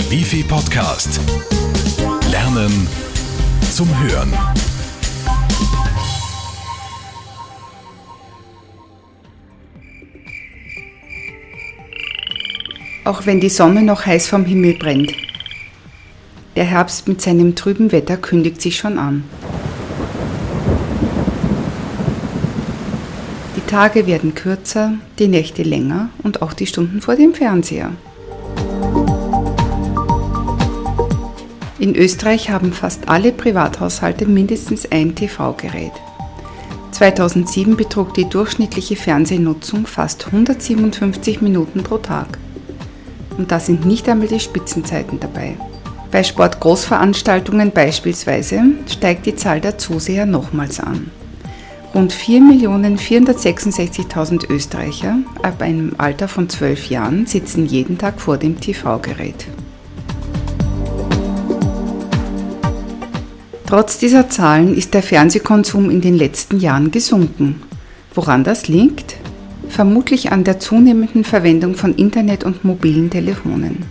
Der Wifi Podcast. Lernen zum Hören. Auch wenn die Sonne noch heiß vom Himmel brennt. Der Herbst mit seinem trüben Wetter kündigt sich schon an. Die Tage werden kürzer, die Nächte länger und auch die Stunden vor dem Fernseher. In Österreich haben fast alle Privathaushalte mindestens ein TV-Gerät. 2007 betrug die durchschnittliche Fernsehnutzung fast 157 Minuten pro Tag. Und da sind nicht einmal die Spitzenzeiten dabei. Bei Sportgroßveranstaltungen beispielsweise steigt die Zahl der Zuseher nochmals an. Rund 4.466.000 Österreicher ab einem Alter von 12 Jahren sitzen jeden Tag vor dem TV-Gerät. Trotz dieser Zahlen ist der Fernsehkonsum in den letzten Jahren gesunken. Woran das liegt? Vermutlich an der zunehmenden Verwendung von Internet und mobilen Telefonen.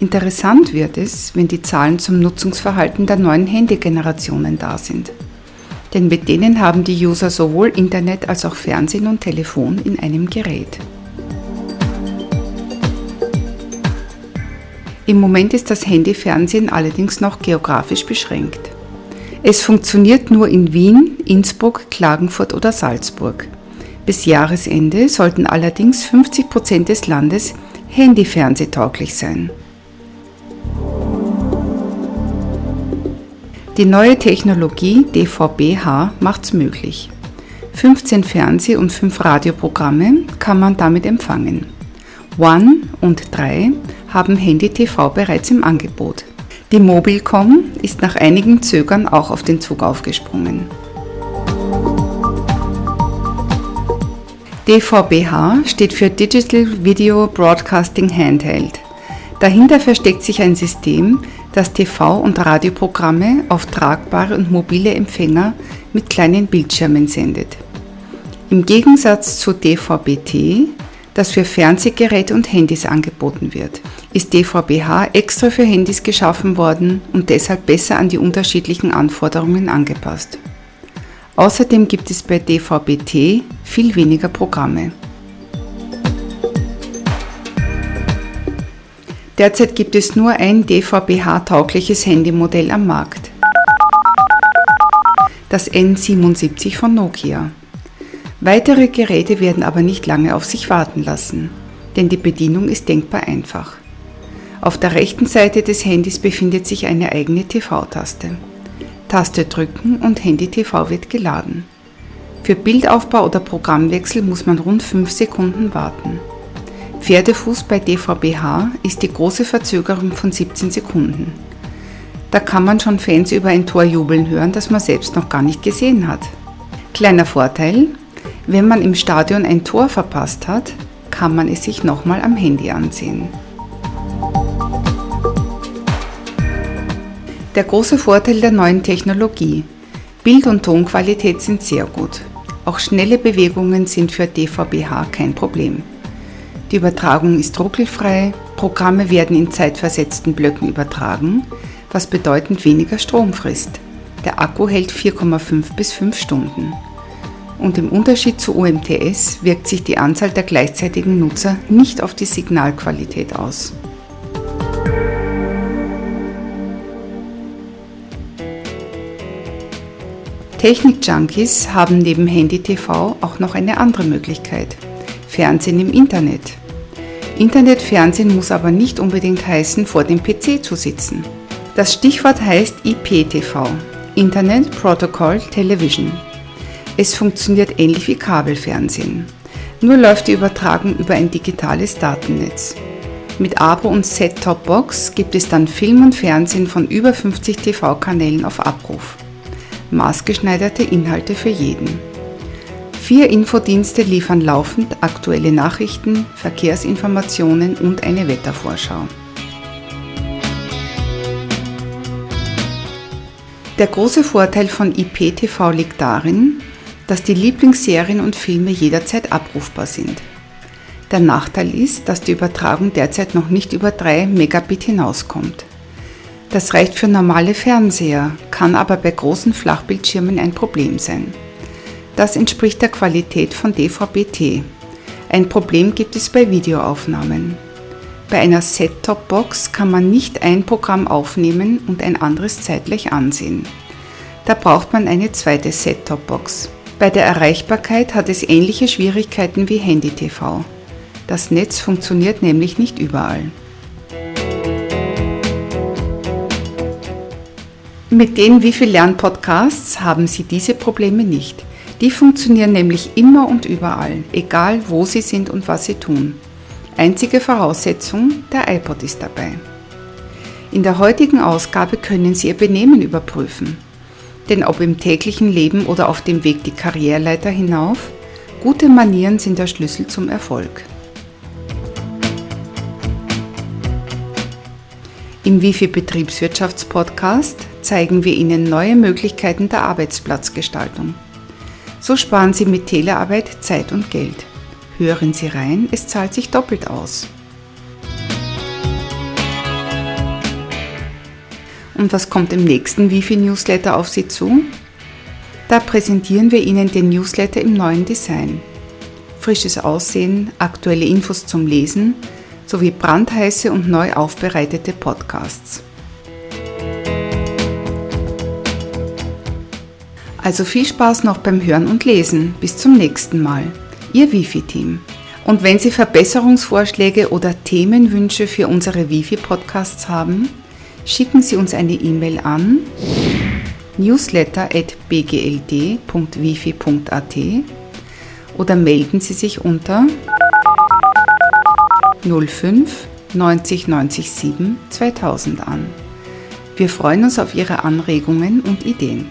Interessant wird es, wenn die Zahlen zum Nutzungsverhalten der neuen Handygenerationen da sind. Denn mit denen haben die User sowohl Internet als auch Fernsehen und Telefon in einem Gerät. Im Moment ist das Handyfernsehen allerdings noch geografisch beschränkt. Es funktioniert nur in Wien, Innsbruck, Klagenfurt oder Salzburg. Bis Jahresende sollten allerdings 50 Prozent des Landes handyfernsehtauglich sein. Die neue Technologie DVB-H macht's möglich. 15 Fernseh- und 5 Radioprogramme kann man damit empfangen. One und 3 haben Handy-TV bereits im Angebot. Die Mobilcom ist nach einigem Zögern auch auf den Zug aufgesprungen. DVB-H steht für Digital Video Broadcasting Handheld. Dahinter versteckt sich ein System, das TV- und Radioprogramme auf tragbare und mobile Empfänger mit kleinen Bildschirmen sendet. Im Gegensatz zu DVB-T, das für Fernsehgeräte und Handys angeboten wird, ist DVB-H extra für Handys geschaffen worden und deshalb besser an die unterschiedlichen Anforderungen angepasst. Außerdem gibt es bei DVB-T viel weniger Programme. Derzeit gibt es nur ein DVB-H-taugliches Handymodell am Markt. Das N77 von Nokia. Weitere Geräte werden aber nicht lange auf sich warten lassen, denn die Bedienung ist denkbar einfach. Auf der rechten Seite des Handys befindet sich eine eigene TV-Taste. Taste drücken und Handy TV wird geladen. Für Bildaufbau oder Programmwechsel muss man rund 5 Sekunden warten. Pferdefuß bei DVBH ist die große Verzögerung von 17 Sekunden. Da kann man schon Fans über ein Tor jubeln hören, das man selbst noch gar nicht gesehen hat. Kleiner Vorteil, wenn man im Stadion ein Tor verpasst hat, kann man es sich nochmal am Handy ansehen. Der große Vorteil der neuen Technologie. Bild- und Tonqualität sind sehr gut. Auch schnelle Bewegungen sind für DVBH kein Problem. Die Übertragung ist ruckelfrei, Programme werden in zeitversetzten Blöcken übertragen, was bedeutend weniger Strom frisst. Der Akku hält 4,5 bis 5 Stunden. Und im Unterschied zu UMTS wirkt sich die Anzahl der gleichzeitigen Nutzer nicht auf die Signalqualität aus. Technik-Junkies haben neben Handy-TV auch noch eine andere Möglichkeit. Fernsehen im Internet. Internetfernsehen muss aber nicht unbedingt heißen, vor dem PC zu sitzen. Das Stichwort heißt IPTV, Internet Protocol Television. Es funktioniert ähnlich wie Kabelfernsehen. Nur läuft die Übertragung über ein digitales Datennetz. Mit Abo und Set-Top-Box gibt es dann Film und Fernsehen von über 50 TV-Kanälen auf Abruf. Maßgeschneiderte Inhalte für jeden. Vier Infodienste liefern laufend aktuelle Nachrichten, Verkehrsinformationen und eine Wettervorschau. Der große Vorteil von IPTV liegt darin, dass die Lieblingsserien und Filme jederzeit abrufbar sind. Der Nachteil ist, dass die Übertragung derzeit noch nicht über 3 Megabit hinauskommt. Das reicht für normale Fernseher, kann aber bei großen Flachbildschirmen ein Problem sein. Das entspricht der Qualität von DVB-T. Ein Problem gibt es bei Videoaufnahmen. Bei einer Set-Top-Box kann man nicht ein Programm aufnehmen und ein anderes zeitgleich ansehen. Da braucht man eine zweite Set-Top-Box. Bei der Erreichbarkeit hat es ähnliche Schwierigkeiten wie Handy-TV. Das Netz funktioniert nämlich nicht überall. Mit den Wie viel Lernpodcasts haben Sie diese Probleme nicht. Die funktionieren nämlich immer und überall, egal wo Sie sind und was Sie tun. Einzige Voraussetzung, der iPod ist dabei. In der heutigen Ausgabe können Sie Ihr Benehmen überprüfen. Denn ob im täglichen Leben oder auf dem Weg die Karriereleiter hinauf, gute Manieren sind der Schlüssel zum Erfolg. Im Wifi Betriebswirtschaftspodcast zeigen wir Ihnen neue Möglichkeiten der Arbeitsplatzgestaltung. So sparen Sie mit Telearbeit Zeit und Geld. Hören Sie rein, es zahlt sich doppelt aus. Und was kommt im nächsten Wifi-Newsletter auf Sie zu? Da präsentieren wir Ihnen den Newsletter im neuen Design. Frisches Aussehen, aktuelle Infos zum Lesen sowie brandheiße und neu aufbereitete Podcasts. Also viel Spaß noch beim Hören und Lesen. Bis zum nächsten Mal. Ihr Wifi-Team. Und wenn Sie Verbesserungsvorschläge oder Themenwünsche für unsere Wifi-Podcasts haben, schicken Sie uns eine E-Mail an newsletter.bgld.wifi.at oder melden Sie sich unter 05 90 97 2000 an. Wir freuen uns auf Ihre Anregungen und Ideen.